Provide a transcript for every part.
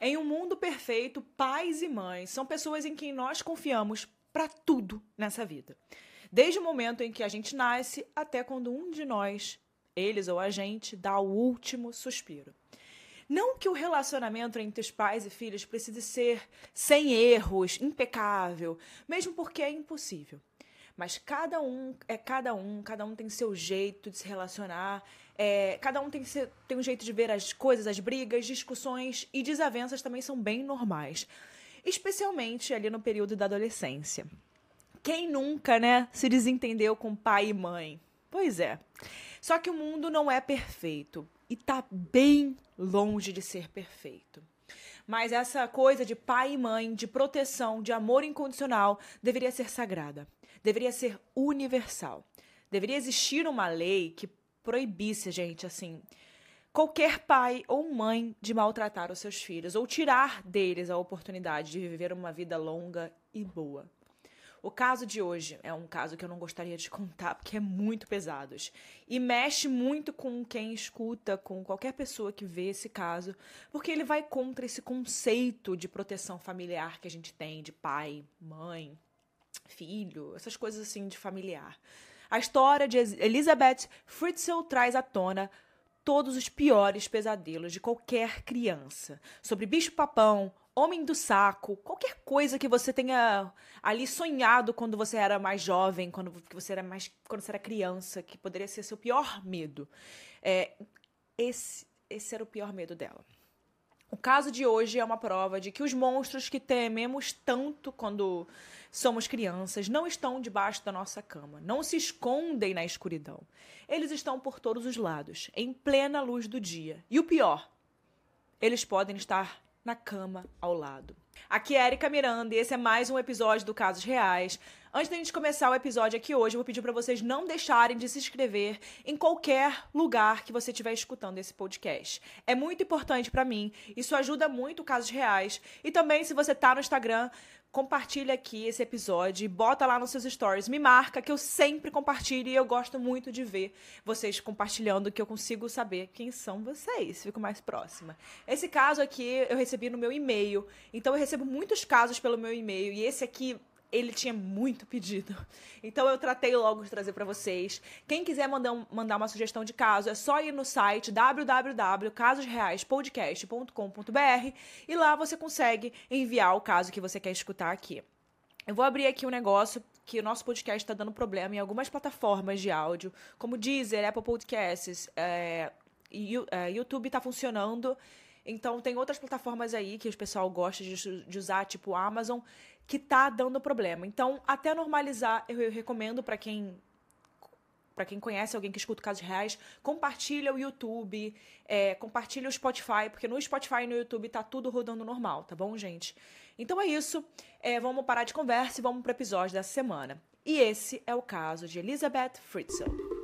Em um mundo perfeito, pais e mães são pessoas em quem nós confiamos para tudo nessa vida. Desde o momento em que a gente nasce até quando um de nós, eles ou a gente, dá o último suspiro. Não que o relacionamento entre os pais e filhos precise ser sem erros, impecável, mesmo porque é impossível. Mas cada um é cada um, cada um tem seu jeito de se relacionar, é, cada um tem, seu, tem um jeito de ver as coisas, as brigas, discussões e desavenças também são bem normais. Especialmente ali no período da adolescência. Quem nunca, né, se desentendeu com pai e mãe? Pois é. Só que o mundo não é perfeito e tá bem longe de ser perfeito. Mas essa coisa de pai e mãe, de proteção, de amor incondicional, deveria ser sagrada, deveria ser universal. Deveria existir uma lei que proibisse, gente, assim, qualquer pai ou mãe de maltratar os seus filhos ou tirar deles a oportunidade de viver uma vida longa e boa. O caso de hoje é um caso que eu não gostaria de contar porque é muito pesado e mexe muito com quem escuta, com qualquer pessoa que vê esse caso, porque ele vai contra esse conceito de proteção familiar que a gente tem de pai, mãe, filho, essas coisas assim de familiar. A história de Elizabeth Fritzl traz à tona todos os piores pesadelos de qualquer criança sobre bicho-papão, homem do saco, qualquer coisa que você tenha ali sonhado quando você era mais jovem, quando você era mais quando você era criança, que poderia ser seu pior medo. É, esse, esse era o pior medo dela. O caso de hoje é uma prova de que os monstros que tememos tanto quando somos crianças não estão debaixo da nossa cama, não se escondem na escuridão. Eles estão por todos os lados, em plena luz do dia. E o pior, eles podem estar na cama ao lado. Aqui é Erika Miranda e esse é mais um episódio do Casos Reais. Antes da gente começar o episódio aqui hoje, eu vou pedir para vocês não deixarem de se inscrever em qualquer lugar que você estiver escutando esse podcast. É muito importante para mim, isso ajuda muito o Casos Reais. E também, se você tá no Instagram, compartilha aqui esse episódio, bota lá nos seus stories, me marca que eu sempre compartilho e eu gosto muito de ver vocês compartilhando que eu consigo saber quem são vocês, fico mais próxima. Esse caso aqui eu recebi no meu e-mail, então eu recebo muitos casos pelo meu e-mail e esse aqui ele tinha muito pedido. Então eu tratei logo de trazer para vocês. Quem quiser mandar, um, mandar uma sugestão de caso, é só ir no site www.casosreaispodcast.com.br e lá você consegue enviar o caso que você quer escutar aqui. Eu vou abrir aqui um negócio que o nosso podcast está dando problema em algumas plataformas de áudio, como Deezer, Apple Podcasts, é, é YouTube está funcionando. Então tem outras plataformas aí que o pessoal gosta de, de usar, tipo Amazon, que tá dando problema. Então, até normalizar, eu recomendo para quem para quem conhece alguém que escuta casos reais, compartilha o YouTube, é, compartilha o Spotify, porque no Spotify e no YouTube tá tudo rodando normal, tá bom, gente? Então é isso. É, vamos parar de conversa e vamos pro episódio dessa semana. E esse é o caso de Elizabeth Fritzl.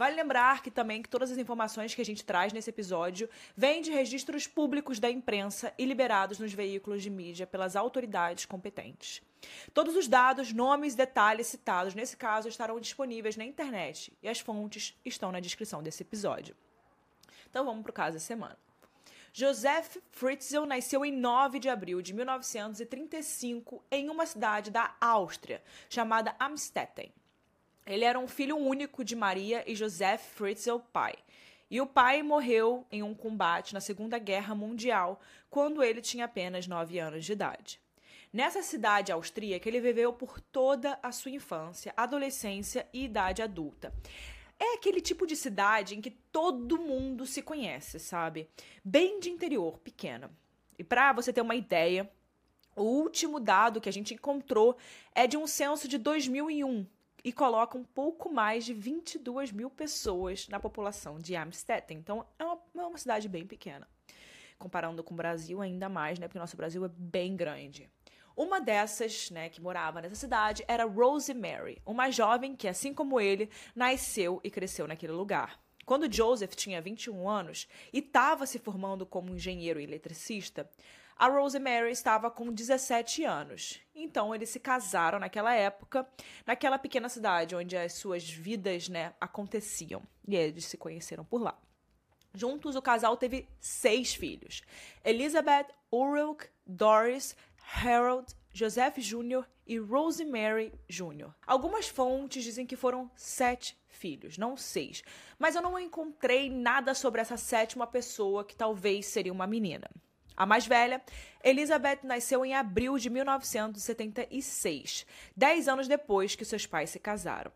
Vale lembrar que também que todas as informações que a gente traz nesse episódio vêm de registros públicos da imprensa e liberados nos veículos de mídia pelas autoridades competentes. Todos os dados, nomes e detalhes citados nesse caso estarão disponíveis na internet e as fontes estão na descrição desse episódio. Então vamos para o caso da semana. Joseph Fritzl nasceu em 9 de abril de 1935 em uma cidade da Áustria chamada Amstetten. Ele era um filho único de Maria e Joseph Fritzl, pai. E o pai morreu em um combate na Segunda Guerra Mundial, quando ele tinha apenas 9 anos de idade. Nessa cidade austríaca, ele viveu por toda a sua infância, adolescência e idade adulta. É aquele tipo de cidade em que todo mundo se conhece, sabe? Bem de interior, pequena. E para você ter uma ideia, o último dado que a gente encontrou é de um censo de 2001 e coloca um pouco mais de 22 mil pessoas na população de Amstetten. Então, é uma, é uma cidade bem pequena. Comparando com o Brasil, ainda mais, né? Porque o nosso Brasil é bem grande. Uma dessas, né, que morava nessa cidade era Rosemary, uma jovem que, assim como ele, nasceu e cresceu naquele lugar. Quando Joseph tinha 21 anos e estava se formando como engenheiro e eletricista, a Rosemary estava com 17 anos. Então eles se casaram naquela época, naquela pequena cidade onde as suas vidas, né, aconteciam. E eles se conheceram por lá. Juntos, o casal teve seis filhos: Elizabeth, Ulrich, Doris, Harold, Joseph Jr. e Rosemary Jr. Algumas fontes dizem que foram sete filhos, não seis, mas eu não encontrei nada sobre essa sétima pessoa que talvez seria uma menina. A mais velha, Elizabeth nasceu em abril de 1976, dez anos depois que seus pais se casaram.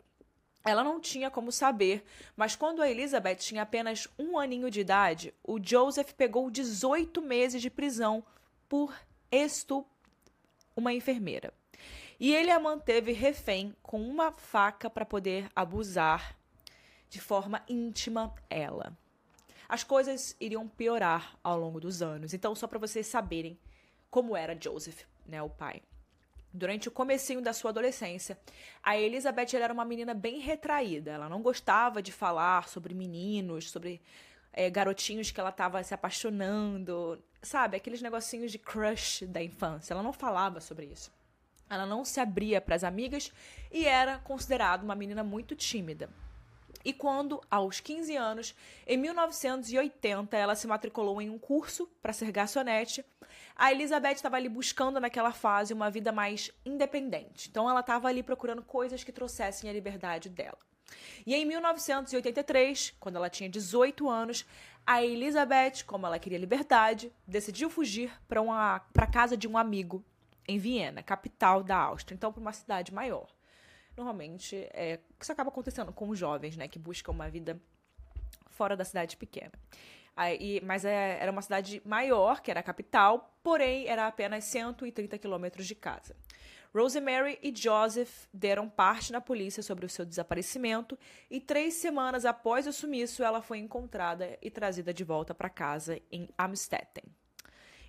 Ela não tinha como saber, mas quando a Elizabeth tinha apenas um aninho de idade, o Joseph pegou 18 meses de prisão por estupro uma enfermeira. E ele a manteve refém com uma faca para poder abusar de forma íntima ela. As coisas iriam piorar ao longo dos anos. Então, só para vocês saberem como era Joseph, né, o pai. Durante o comecinho da sua adolescência, a Elizabeth era uma menina bem retraída. Ela não gostava de falar sobre meninos, sobre é, garotinhos que ela estava se apaixonando, sabe? Aqueles negocinhos de crush da infância. Ela não falava sobre isso. Ela não se abria para as amigas e era considerada uma menina muito tímida. E quando, aos 15 anos, em 1980, ela se matriculou em um curso para ser garçonete, a Elizabeth estava ali buscando naquela fase uma vida mais independente. Então ela estava ali procurando coisas que trouxessem a liberdade dela. E em 1983, quando ela tinha 18 anos, a Elizabeth, como ela queria liberdade, decidiu fugir para a casa de um amigo em Viena, capital da Áustria, então para uma cidade maior. Normalmente, é, isso acaba acontecendo com os jovens, né, que buscam uma vida fora da cidade pequena. Aí, mas é, era uma cidade maior, que era a capital, porém era apenas 130 quilômetros de casa. Rosemary e Joseph deram parte na polícia sobre o seu desaparecimento e três semanas após o sumiço, ela foi encontrada e trazida de volta para casa em Amstetten.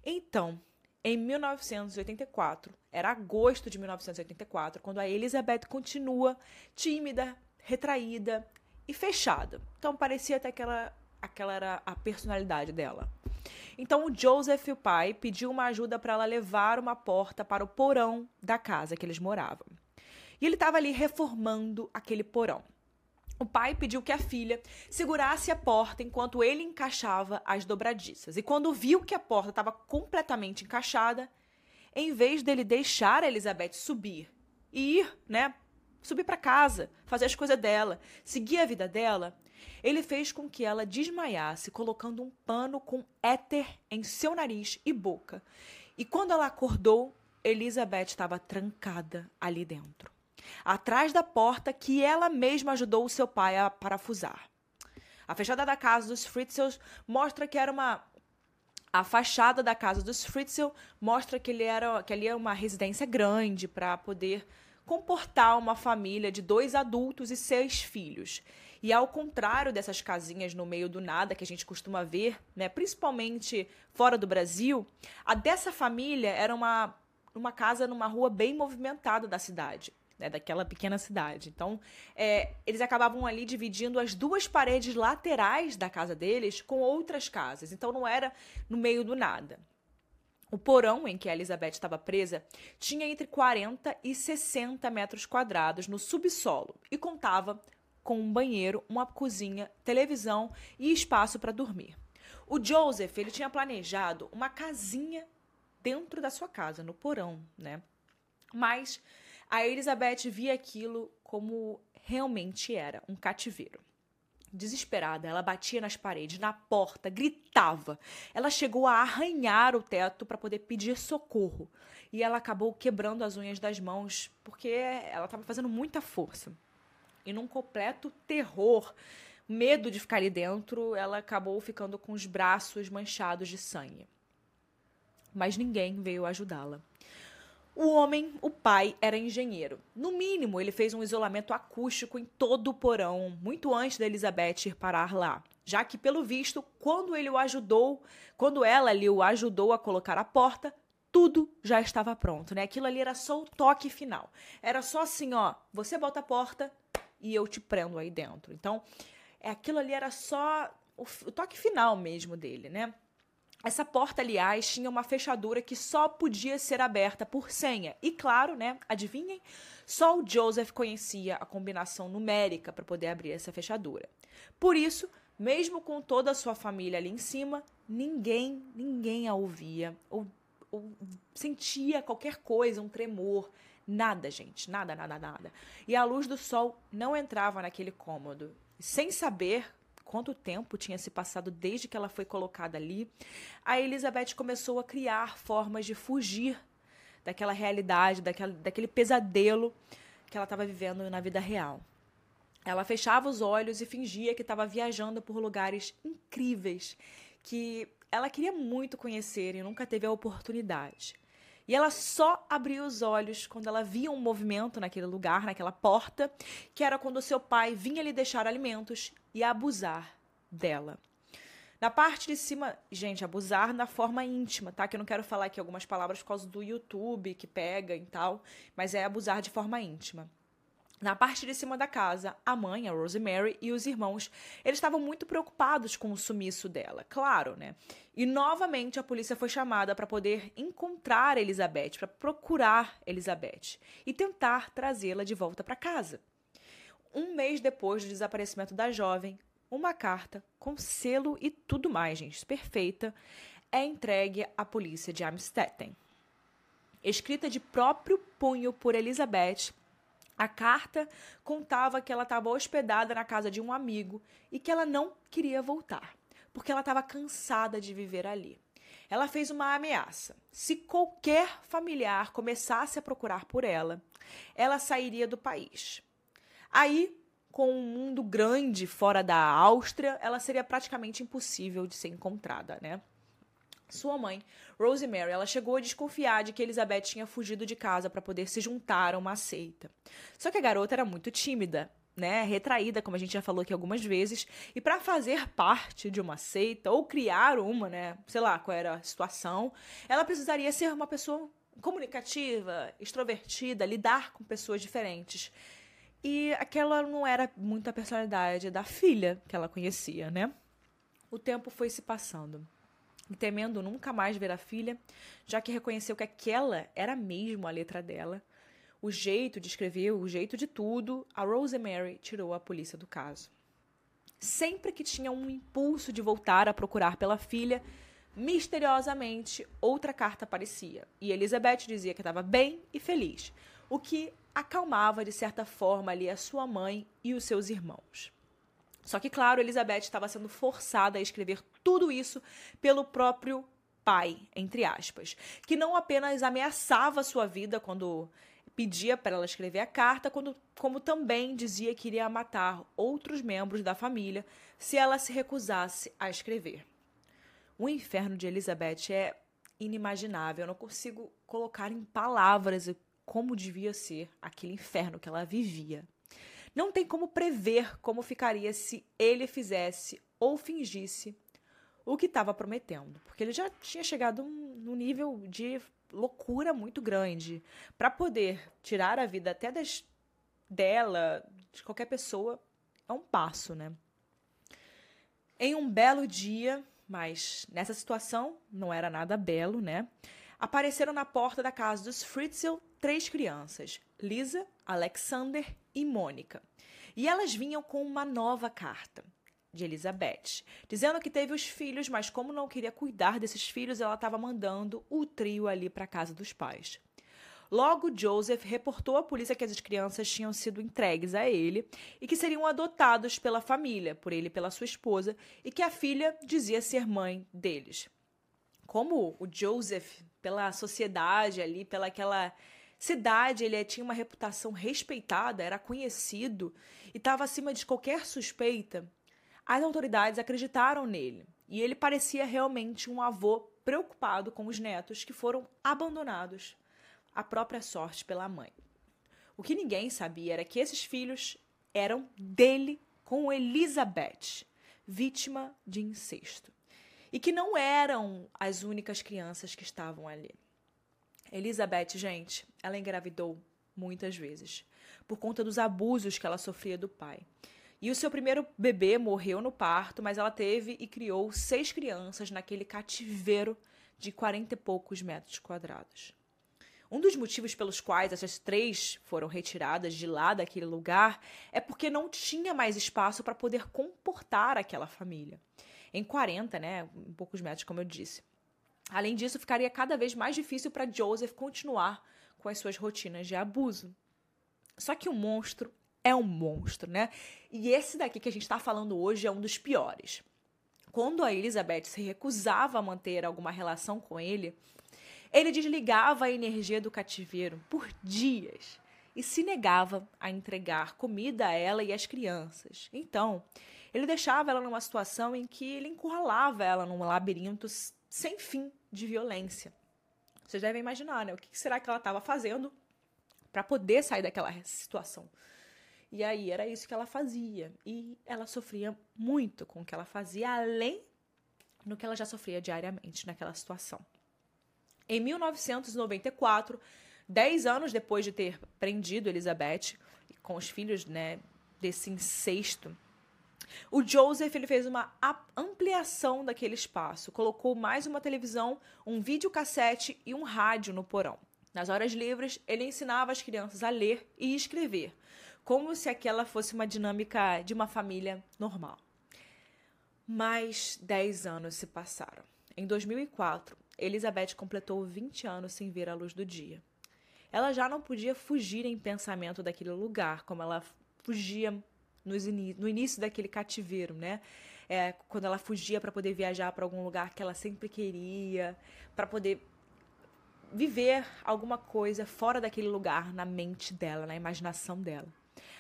Então, em 1984, era agosto de 1984, quando a Elizabeth continua tímida, retraída e fechada. Então parecia até que ela, aquela era a personalidade dela. Então o Joseph, o pai, pediu uma ajuda para ela levar uma porta para o porão da casa que eles moravam. E ele estava ali reformando aquele porão. O pai pediu que a filha segurasse a porta enquanto ele encaixava as dobradiças. E quando viu que a porta estava completamente encaixada, em vez dele deixar a Elizabeth subir e ir, né, subir para casa, fazer as coisas dela, seguir a vida dela, ele fez com que ela desmaiasse, colocando um pano com éter em seu nariz e boca. E quando ela acordou, Elizabeth estava trancada ali dentro, atrás da porta que ela mesma ajudou o seu pai a parafusar. A fachada da casa dos Fritzels mostra que era uma a fachada da casa dos Fritzel mostra que ele era que ali é uma residência grande para poder comportar uma família de dois adultos e seis filhos. E ao contrário dessas casinhas no meio do nada que a gente costuma ver, né, principalmente fora do Brasil, a dessa família era uma, uma casa numa rua bem movimentada da cidade. Né, daquela pequena cidade. Então, é, eles acabavam ali dividindo as duas paredes laterais da casa deles com outras casas. Então, não era no meio do nada. O porão em que a Elizabeth estava presa tinha entre 40 e 60 metros quadrados no subsolo e contava com um banheiro, uma cozinha, televisão e espaço para dormir. O Joseph ele tinha planejado uma casinha dentro da sua casa, no porão, né? Mas a Elizabeth via aquilo como realmente era, um cativeiro. desesperada. Ela batia nas paredes, na porta, gritava. Ela chegou a arranhar o teto para poder pedir socorro. E ela acabou quebrando as unhas das mãos porque ela estava fazendo muita força. E num completo terror, medo de ficar ali dentro, ela acabou ficando com os braços manchados de sangue. Mas ninguém veio ajudá-la. O homem, o pai, era engenheiro. No mínimo, ele fez um isolamento acústico em todo o porão, muito antes da Elizabeth ir parar lá. Já que, pelo visto, quando ele o ajudou, quando ela ali o ajudou a colocar a porta, tudo já estava pronto, né? Aquilo ali era só o toque final. Era só assim, ó, você bota a porta e eu te prendo aí dentro. Então, é aquilo ali era só o, o toque final mesmo dele, né? Essa porta, aliás, tinha uma fechadura que só podia ser aberta por senha. E claro, né? Adivinhem? Só o Joseph conhecia a combinação numérica para poder abrir essa fechadura. Por isso, mesmo com toda a sua família ali em cima, ninguém, ninguém a ouvia ou, ou sentia qualquer coisa, um tremor. Nada, gente, nada, nada, nada. E a luz do sol não entrava naquele cômodo. Sem saber quanto tempo tinha se passado desde que ela foi colocada ali, a Elizabeth começou a criar formas de fugir daquela realidade, daquela, daquele pesadelo que ela estava vivendo na vida real. Ela fechava os olhos e fingia que estava viajando por lugares incríveis que ela queria muito conhecer e nunca teve a oportunidade. E ela só abria os olhos quando ela via um movimento naquele lugar, naquela porta, que era quando seu pai vinha lhe deixar alimentos e abusar dela. Na parte de cima, gente, abusar na forma íntima, tá? Que eu não quero falar aqui algumas palavras por causa do YouTube que pega e tal, mas é abusar de forma íntima. Na parte de cima da casa, a mãe, a Rosemary, e os irmãos, eles estavam muito preocupados com o sumiço dela, claro, né? E novamente a polícia foi chamada para poder encontrar Elizabeth, para procurar Elizabeth e tentar trazê-la de volta para casa. Um mês depois do desaparecimento da jovem, uma carta com selo e tudo mais, gente, perfeita, é entregue à polícia de Amstetten. Escrita de próprio punho por Elizabeth, a carta contava que ela estava hospedada na casa de um amigo e que ela não queria voltar, porque ela estava cansada de viver ali. Ela fez uma ameaça. Se qualquer familiar começasse a procurar por ela, ela sairia do país. Aí, com um mundo grande fora da Áustria, ela seria praticamente impossível de ser encontrada, né? Sua mãe, Rosemary, ela chegou a desconfiar de que Elizabeth tinha fugido de casa para poder se juntar a uma seita. Só que a garota era muito tímida, né, retraída, como a gente já falou aqui algumas vezes, e para fazer parte de uma seita ou criar uma, né, sei lá qual era a situação, ela precisaria ser uma pessoa comunicativa, extrovertida, lidar com pessoas diferentes. E aquela não era muito a personalidade da filha que ela conhecia, né? O tempo foi se passando temendo nunca mais ver a filha, já que reconheceu que aquela era mesmo a letra dela, o jeito de escrever, o jeito de tudo, a Rosemary tirou a polícia do caso. Sempre que tinha um impulso de voltar a procurar pela filha, misteriosamente outra carta aparecia, e Elizabeth dizia que estava bem e feliz, o que acalmava de certa forma ali a sua mãe e os seus irmãos. Só que, claro, Elizabeth estava sendo forçada a escrever tudo isso pelo próprio pai, entre aspas, que não apenas ameaçava sua vida quando pedia para ela escrever a carta, quando, como também dizia que iria matar outros membros da família se ela se recusasse a escrever. O inferno de Elizabeth é inimaginável, eu não consigo colocar em palavras como devia ser aquele inferno que ela vivia. Não tem como prever como ficaria se ele fizesse ou fingisse o que estava prometendo, porque ele já tinha chegado num nível de loucura muito grande para poder tirar a vida até das, dela, de qualquer pessoa, é um passo, né? Em um belo dia, mas nessa situação não era nada belo, né? Apareceram na porta da casa dos Fritzl três crianças, Lisa, Alexander e Mônica. E elas vinham com uma nova carta de Elizabeth, dizendo que teve os filhos, mas como não queria cuidar desses filhos, ela estava mandando o trio ali para casa dos pais. Logo, Joseph reportou à polícia que as crianças tinham sido entregues a ele e que seriam adotados pela família, por ele e pela sua esposa, e que a filha dizia ser mãe deles. Como o Joseph, pela sociedade ali, pela aquela cidade, ele tinha uma reputação respeitada, era conhecido e estava acima de qualquer suspeita, as autoridades acreditaram nele e ele parecia realmente um avô preocupado com os netos que foram abandonados à própria sorte pela mãe. O que ninguém sabia era que esses filhos eram dele com Elizabeth, vítima de incesto. E que não eram as únicas crianças que estavam ali. Elizabeth, gente, ela engravidou muitas vezes por conta dos abusos que ela sofria do pai. E o seu primeiro bebê morreu no parto, mas ela teve e criou seis crianças naquele cativeiro de quarenta e poucos metros quadrados. Um dos motivos pelos quais essas três foram retiradas de lá daquele lugar é porque não tinha mais espaço para poder comportar aquela família. Em 40, né, poucos metros, como eu disse. Além disso, ficaria cada vez mais difícil para Joseph continuar com as suas rotinas de abuso. Só que o monstro é um monstro, né? E esse daqui que a gente está falando hoje é um dos piores. Quando a Elizabeth se recusava a manter alguma relação com ele, ele desligava a energia do cativeiro por dias e se negava a entregar comida a ela e às crianças. Então, ele deixava ela numa situação em que ele encurralava ela num labirinto sem fim de violência. Vocês devem imaginar, né? O que será que ela estava fazendo para poder sair daquela situação? E aí era isso que ela fazia. E ela sofria muito com o que ela fazia, além do que ela já sofria diariamente naquela situação. Em 1994, dez anos depois de ter prendido Elizabeth com os filhos né, desse incesto, o Joseph ele fez uma ampliação daquele espaço, colocou mais uma televisão, um videocassete e um rádio no porão. Nas horas livres, ele ensinava as crianças a ler e escrever, como se aquela fosse uma dinâmica de uma família normal. Mais 10 anos se passaram. Em 2004, Elizabeth completou 20 anos sem ver a luz do dia. Ela já não podia fugir em pensamento daquele lugar, como ela fugia no início daquele cativeiro, né? É, quando ela fugia para poder viajar para algum lugar que ela sempre queria, para poder viver alguma coisa fora daquele lugar na mente dela, na imaginação dela.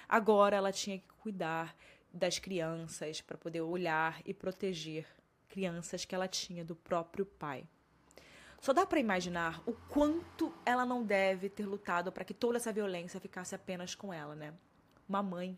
Agora ela tinha que cuidar das crianças para poder olhar e proteger crianças que ela tinha do próprio pai. Só dá para imaginar o quanto ela não deve ter lutado para que toda essa violência ficasse apenas com ela, né? Uma mãe.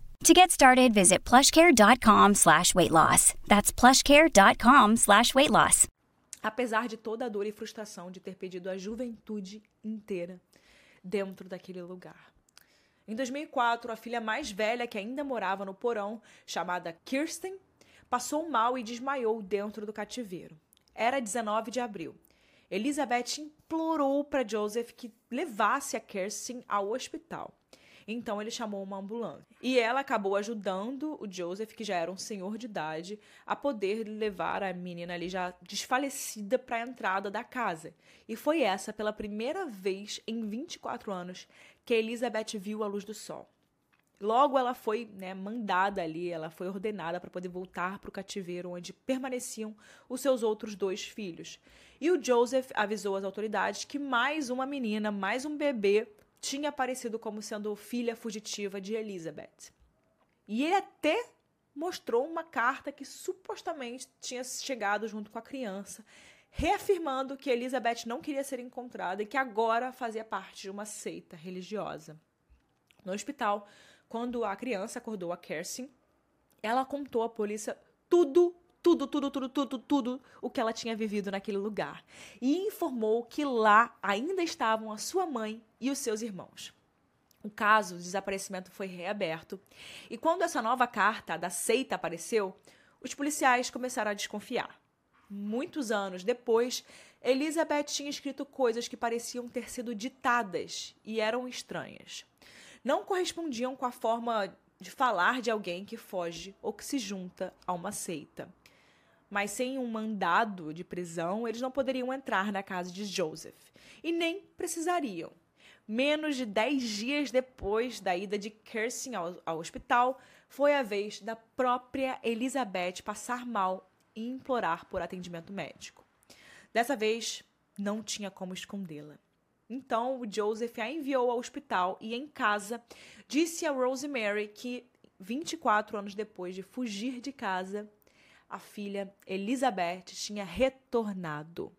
To get started, visit plushcare.com slash weight loss. That's plushcare.com slash weight loss. Apesar de toda a dor e frustração de ter perdido a juventude inteira dentro daquele lugar. Em 2004, a filha mais velha, que ainda morava no porão, chamada Kirsten, passou mal e desmaiou dentro do cativeiro. Era 19 de abril. Elizabeth implorou para Joseph que levasse a Kirsten ao hospital. Então ele chamou uma ambulância. E ela acabou ajudando o Joseph, que já era um senhor de idade, a poder levar a menina ali já desfalecida para a entrada da casa. E foi essa, pela primeira vez em 24 anos, que Elizabeth viu a luz do sol. Logo ela foi né, mandada ali, ela foi ordenada para poder voltar para o cativeiro onde permaneciam os seus outros dois filhos. E o Joseph avisou as autoridades que mais uma menina, mais um bebê, tinha aparecido como sendo filha fugitiva de Elizabeth. E ele até mostrou uma carta que supostamente tinha chegado junto com a criança, reafirmando que Elizabeth não queria ser encontrada e que agora fazia parte de uma seita religiosa. No hospital, quando a criança acordou a Kirsten, ela contou à polícia tudo, tudo, tudo, tudo, tudo, tudo o que ela tinha vivido naquele lugar e informou que lá ainda estavam a sua mãe e os seus irmãos. O caso de desaparecimento foi reaberto, e quando essa nova carta da seita apareceu, os policiais começaram a desconfiar. Muitos anos depois, Elizabeth tinha escrito coisas que pareciam ter sido ditadas e eram estranhas. Não correspondiam com a forma de falar de alguém que foge ou que se junta a uma seita. Mas sem um mandado de prisão, eles não poderiam entrar na casa de Joseph e nem precisariam. Menos de dez dias depois da ida de Kirsten ao, ao hospital, foi a vez da própria Elizabeth passar mal e implorar por atendimento médico. Dessa vez, não tinha como escondê-la. Então, o Joseph a enviou ao hospital e, em casa, disse a Rosemary que, 24 anos depois de fugir de casa, a filha Elizabeth tinha retornado.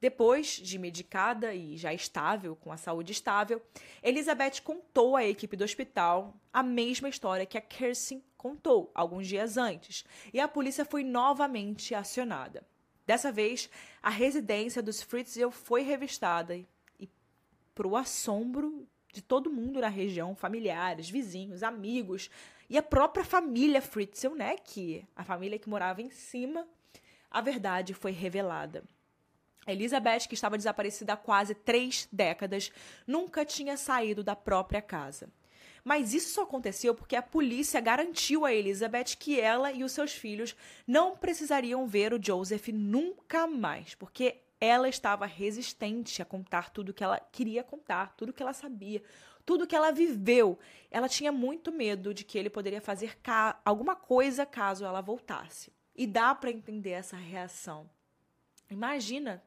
Depois de medicada e já estável, com a saúde estável, Elizabeth contou à equipe do hospital a mesma história que a Kirsten contou alguns dias antes, e a polícia foi novamente acionada. Dessa vez, a residência dos Fritzl foi revistada e, para o assombro de todo mundo na região, familiares, vizinhos, amigos e a própria família Fritzl, que a família que morava em cima, a verdade foi revelada. Elizabeth, que estava desaparecida há quase três décadas, nunca tinha saído da própria casa. Mas isso só aconteceu porque a polícia garantiu a Elizabeth que ela e os seus filhos não precisariam ver o Joseph nunca mais, porque ela estava resistente a contar tudo que ela queria contar, tudo que ela sabia, tudo que ela viveu. Ela tinha muito medo de que ele poderia fazer alguma coisa caso ela voltasse. E dá para entender essa reação. Imagina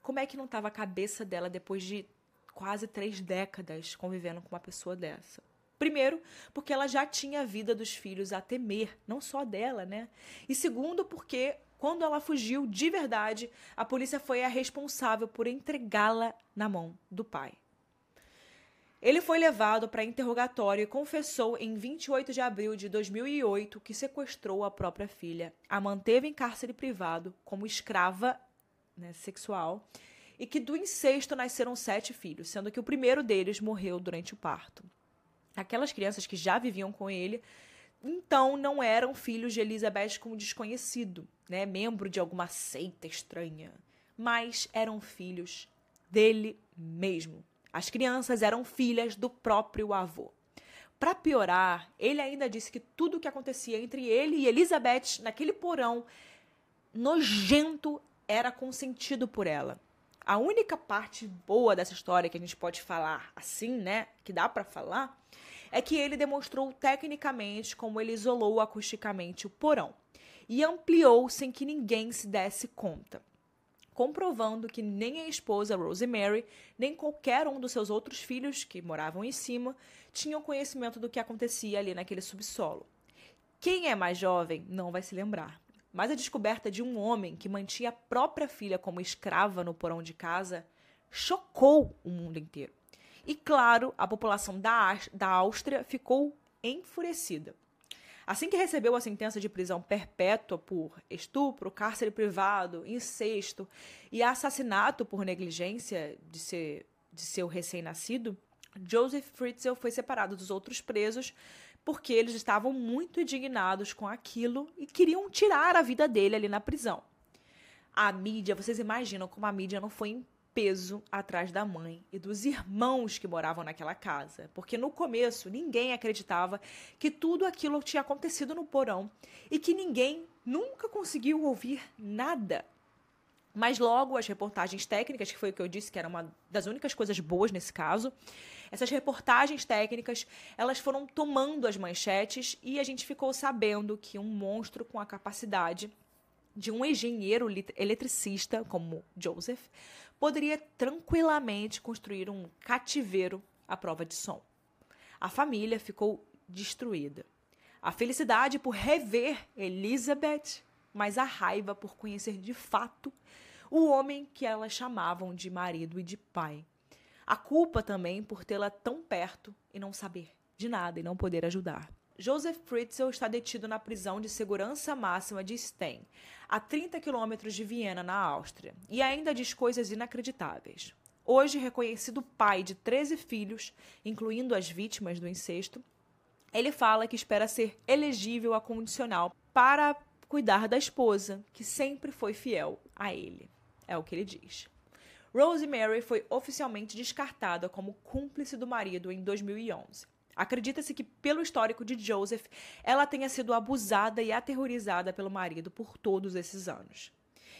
como é que não estava a cabeça dela depois de quase três décadas convivendo com uma pessoa dessa? Primeiro, porque ela já tinha a vida dos filhos a temer, não só dela, né? E segundo, porque quando ela fugiu de verdade, a polícia foi a responsável por entregá-la na mão do pai. Ele foi levado para interrogatório e confessou em 28 de abril de 2008 que sequestrou a própria filha, a manteve em cárcere privado como escrava né, sexual e que do incesto nasceram sete filhos, sendo que o primeiro deles morreu durante o parto. Aquelas crianças que já viviam com ele, então não eram filhos de Elizabeth como desconhecido, né, membro de alguma seita estranha, mas eram filhos dele mesmo. As crianças eram filhas do próprio avô. Para piorar, ele ainda disse que tudo o que acontecia entre ele e Elizabeth naquele porão nojento era consentido por ela. A única parte boa dessa história que a gente pode falar assim, né, que dá para falar, é que ele demonstrou tecnicamente como ele isolou acusticamente o porão e ampliou sem que ninguém se desse conta, comprovando que nem a esposa Rosemary, nem qualquer um dos seus outros filhos que moravam em cima tinham conhecimento do que acontecia ali naquele subsolo. Quem é mais jovem não vai se lembrar, mas a descoberta de um homem que mantinha a própria filha como escrava no porão de casa chocou o mundo inteiro. E claro, a população da, da Áustria ficou enfurecida. Assim que recebeu a sentença de prisão perpétua por estupro, cárcere privado, incesto e assassinato por negligência de, ser, de seu recém-nascido, Joseph Fritzl foi separado dos outros presos porque eles estavam muito indignados com aquilo e queriam tirar a vida dele ali na prisão. A mídia, vocês imaginam como a mídia não foi peso atrás da mãe e dos irmãos que moravam naquela casa, porque no começo ninguém acreditava que tudo aquilo tinha acontecido no porão e que ninguém nunca conseguiu ouvir nada. Mas logo as reportagens técnicas, que foi o que eu disse que era uma das únicas coisas boas nesse caso, essas reportagens técnicas, elas foram tomando as manchetes e a gente ficou sabendo que um monstro com a capacidade de um engenheiro eletricista como Joseph poderia tranquilamente construir um cativeiro à prova de som. A família ficou destruída. A felicidade por rever Elizabeth, mas a raiva por conhecer de fato o homem que elas chamavam de marido e de pai. A culpa também por tê-la tão perto e não saber de nada e não poder ajudar. Joseph Fritzl está detido na prisão de segurança máxima de Stein, a 30 quilômetros de Viena, na Áustria, e ainda diz coisas inacreditáveis. hoje reconhecido pai de 13 filhos, incluindo as vítimas do incesto, ele fala que espera ser elegível a condicional para cuidar da esposa, que sempre foi fiel a ele. É o que ele diz. Rosemary foi oficialmente descartada como cúmplice do marido em 2011. Acredita-se que, pelo histórico de Joseph, ela tenha sido abusada e aterrorizada pelo marido por todos esses anos.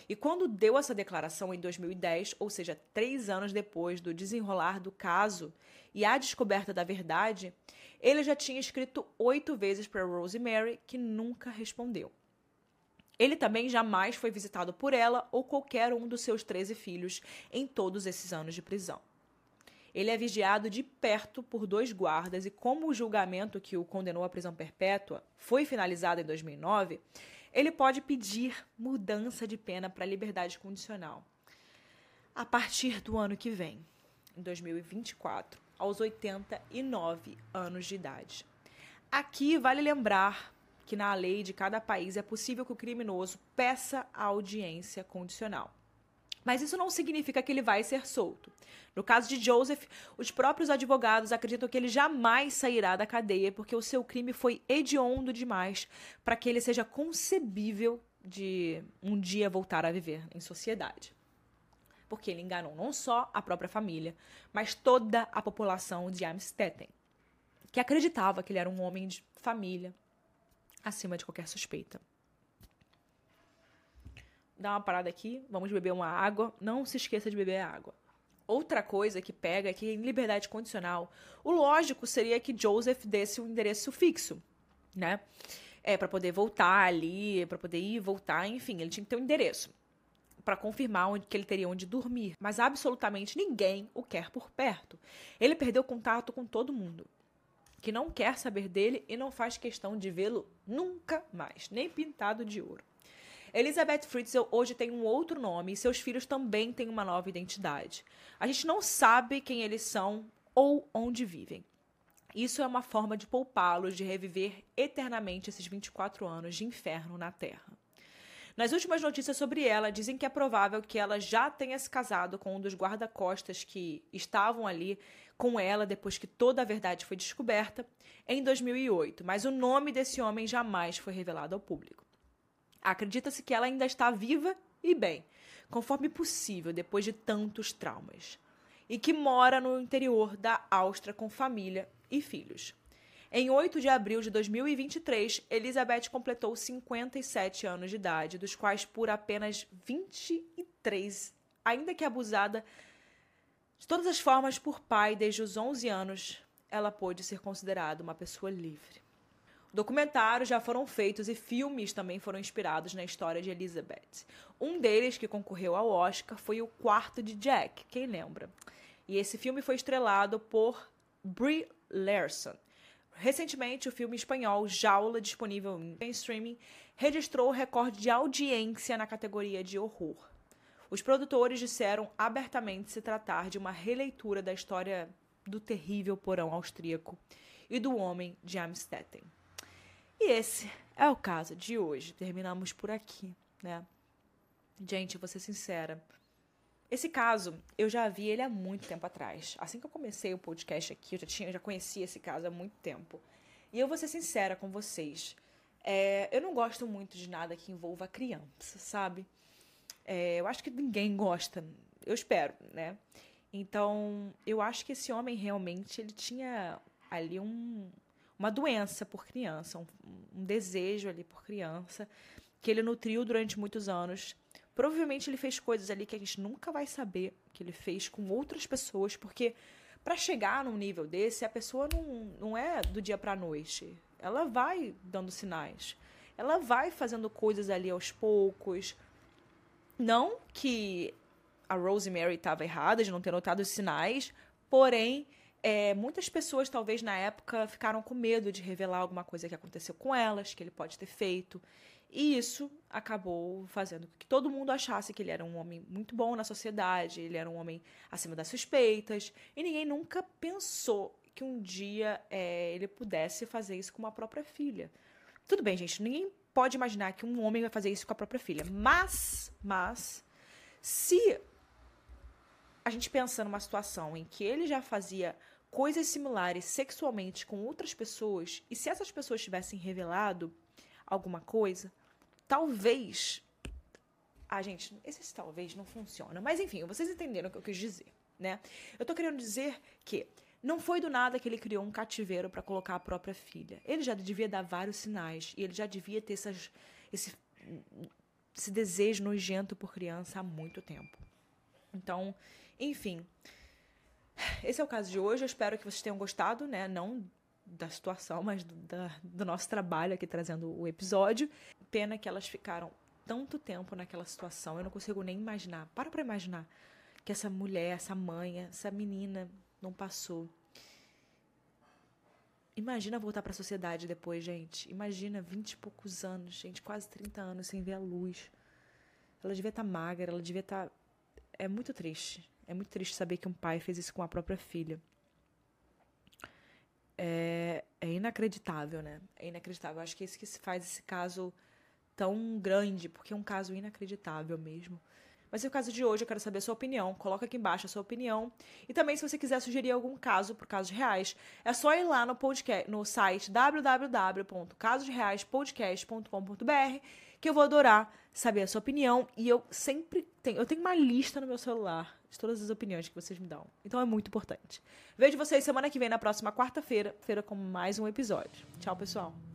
E quando deu essa declaração em 2010, ou seja, três anos depois do desenrolar do caso e a descoberta da verdade, ele já tinha escrito oito vezes para Rosemary, que nunca respondeu. Ele também jamais foi visitado por ela ou qualquer um dos seus 13 filhos em todos esses anos de prisão. Ele é vigiado de perto por dois guardas e, como o julgamento que o condenou à prisão perpétua foi finalizado em 2009, ele pode pedir mudança de pena para liberdade condicional a partir do ano que vem, em 2024, aos 89 anos de idade. Aqui vale lembrar que na lei de cada país é possível que o criminoso peça a audiência condicional. Mas isso não significa que ele vai ser solto. No caso de Joseph, os próprios advogados acreditam que ele jamais sairá da cadeia porque o seu crime foi hediondo demais para que ele seja concebível de um dia voltar a viver em sociedade. Porque ele enganou não só a própria família, mas toda a população de Amstetten, que acreditava que ele era um homem de família, acima de qualquer suspeita. Dá uma parada aqui, vamos beber uma água. Não se esqueça de beber água. Outra coisa que pega é que em liberdade condicional, o lógico seria que Joseph desse um endereço fixo, né? É para poder voltar ali, para poder ir voltar, enfim, ele tinha que ter um endereço para confirmar onde que ele teria onde dormir, mas absolutamente ninguém o quer por perto. Ele perdeu contato com todo mundo que não quer saber dele e não faz questão de vê-lo nunca mais, nem pintado de ouro. Elizabeth Fritzl hoje tem um outro nome e seus filhos também têm uma nova identidade. A gente não sabe quem eles são ou onde vivem. Isso é uma forma de poupá-los de reviver eternamente esses 24 anos de inferno na Terra. Nas últimas notícias sobre ela, dizem que é provável que ela já tenha se casado com um dos guarda-costas que estavam ali com ela depois que toda a verdade foi descoberta em 2008, mas o nome desse homem jamais foi revelado ao público. Acredita-se que ela ainda está viva e bem, conforme possível depois de tantos traumas, e que mora no interior da Áustria com família e filhos. Em 8 de abril de 2023, Elizabeth completou 57 anos de idade, dos quais por apenas 23, ainda que abusada de todas as formas, por pai desde os 11 anos, ela pôde ser considerada uma pessoa livre. Documentários já foram feitos e filmes também foram inspirados na história de Elizabeth. Um deles que concorreu ao Oscar foi O Quarto de Jack, quem lembra? E esse filme foi estrelado por Brie Larson. Recentemente, o filme espanhol Jaula, disponível em streaming, registrou o recorde de audiência na categoria de horror. Os produtores disseram abertamente se tratar de uma releitura da história do terrível porão austríaco e do homem de Amstetten. E esse é o caso de hoje. Terminamos por aqui, né? Gente, vou ser sincera. Esse caso, eu já vi ele há muito tempo atrás. Assim que eu comecei o podcast aqui, eu já, tinha, eu já conhecia esse caso há muito tempo. E eu vou ser sincera com vocês. É, eu não gosto muito de nada que envolva criança, sabe? É, eu acho que ninguém gosta, eu espero, né? Então, eu acho que esse homem realmente ele tinha ali um, uma doença por criança, um, um desejo ali por criança, que ele nutriu durante muitos anos. Provavelmente ele fez coisas ali que a gente nunca vai saber que ele fez com outras pessoas, porque para chegar num nível desse, a pessoa não, não é do dia para noite. Ela vai dando sinais. Ela vai fazendo coisas ali aos poucos, não que a Rosemary estava errada de não ter notado os sinais, porém, é, muitas pessoas, talvez na época, ficaram com medo de revelar alguma coisa que aconteceu com elas, que ele pode ter feito. E isso acabou fazendo com que todo mundo achasse que ele era um homem muito bom na sociedade, ele era um homem acima das suspeitas, e ninguém nunca pensou que um dia é, ele pudesse fazer isso com uma própria filha. Tudo bem, gente, ninguém pode imaginar que um homem vai fazer isso com a própria filha. Mas, mas, se a gente pensa numa situação em que ele já fazia coisas similares sexualmente com outras pessoas, e se essas pessoas tivessem revelado alguma coisa, talvez. Ah, gente, esse talvez não funciona. Mas enfim, vocês entenderam o que eu quis dizer, né? Eu tô querendo dizer que não foi do nada que ele criou um cativeiro para colocar a própria filha. Ele já devia dar vários sinais e ele já devia ter essas, esse, esse desejo nojento por criança há muito tempo. Então, enfim, esse é o caso de hoje. Eu espero que vocês tenham gostado, né? Não da situação, mas do, da, do nosso trabalho aqui trazendo o episódio. Pena que elas ficaram tanto tempo naquela situação. Eu não consigo nem imaginar. Para pra imaginar que essa mulher, essa mãe, essa menina não passou. Imagina voltar para a sociedade depois, gente. Imagina vinte e poucos anos, gente, quase 30 anos sem ver a luz. Ela devia estar tá magra, ela devia estar. Tá... É muito triste. É muito triste saber que um pai fez isso com a própria filha. É, é inacreditável, né? É inacreditável. Acho que é isso que faz esse caso tão grande, porque é um caso inacreditável mesmo. Mas é o caso de hoje, eu quero saber a sua opinião. Coloca aqui embaixo a sua opinião. E também, se você quiser sugerir algum caso por casos reais, é só ir lá no, podcast, no site www.casosreaispodcast.com.br que eu vou adorar saber a sua opinião. E eu sempre tenho, eu tenho uma lista no meu celular de todas as opiniões que vocês me dão. Então é muito importante. Vejo vocês semana que vem, na próxima quarta-feira, feira com mais um episódio. Tchau, pessoal.